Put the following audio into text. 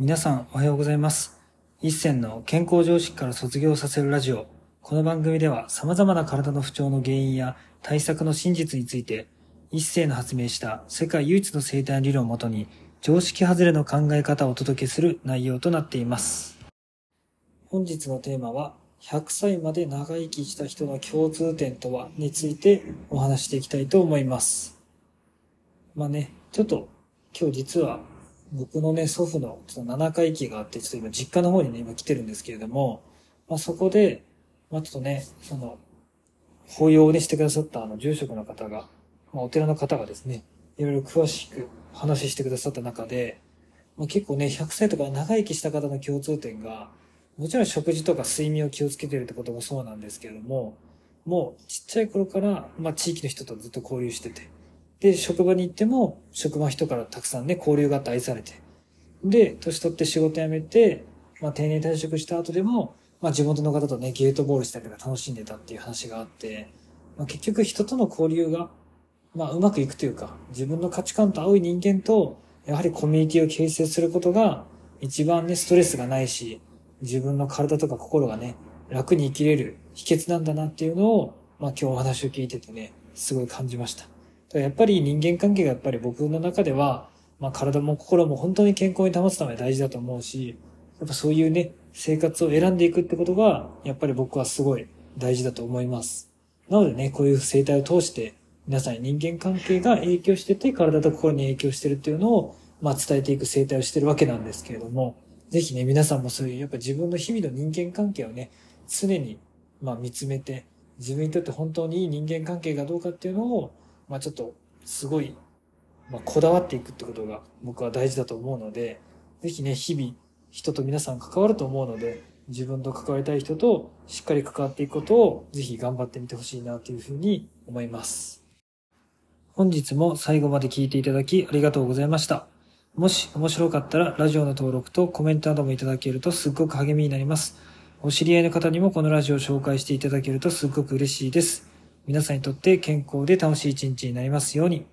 皆さんおはようございます。一銭の健康常識から卒業させるラジオ。この番組では様々な体の不調の原因や対策の真実について、一世の発明した世界唯一の生態理論をもとに、常識外れの考え方をお届けする内容となっています。本日のテーマは、100歳まで長生きした人の共通点とはについてお話していきたいと思います。まあね、ちょっと今日実は僕のね、祖父のちょっと7回忌があって、ちょっと今実家の方にね、今来てるんですけれども、まあそこで、まあちょっとね、その、法要をね、してくださったあの住職の方が、まあお寺の方がですね、いろいろ詳しく話してくださった中で、まあ結構ね、100歳とか長生きした方の共通点が、もちろん食事とか睡眠を気をつけてるってこともそうなんですけれども、もうちっちゃい頃から、まあ地域の人とずっと交流してて、で、職場に行っても、職場人からたくさんね、交流があって愛されて。で、年取って仕事辞めて、まあ定年退職した後でも、まあ地元の方とね、ゲートボールしたりとか楽しんでたっていう話があって、まあ結局人との交流が、まあうまくいくというか、自分の価値観と合う人間と、やはりコミュニティを形成することが、一番ね、ストレスがないし、自分の体とか心がね、楽に生きれる秘訣なんだなっていうのを、まあ今日お話を聞いててね、すごい感じました。やっぱり人間関係がやっぱり僕の中では、まあ体も心も本当に健康に保つため大事だと思うし、やっぱそういうね、生活を選んでいくってことが、やっぱり僕はすごい大事だと思います。なのでね、こういう生態を通して、皆さんに人間関係が影響してて、体と心に影響してるっていうのを、まあ伝えていく生態をしてるわけなんですけれども、ぜひね、皆さんもそういう、やっぱ自分の日々の人間関係をね、常に、まあ見つめて、自分にとって本当にいい人間関係がどうかっていうのを、まあちょっと、すごい、まあこだわっていくってことが僕は大事だと思うので、ぜひね、日々、人と皆さん関わると思うので、自分と関わりたい人としっかり関わっていくことをぜひ頑張ってみてほしいなというふうに思います。本日も最後まで聞いていただきありがとうございました。もし面白かったらラジオの登録とコメントなどもいただけるとすっごく励みになります。お知り合いの方にもこのラジオを紹介していただけるとすっごく嬉しいです。皆さんにとって健康で楽しい一日になりますように。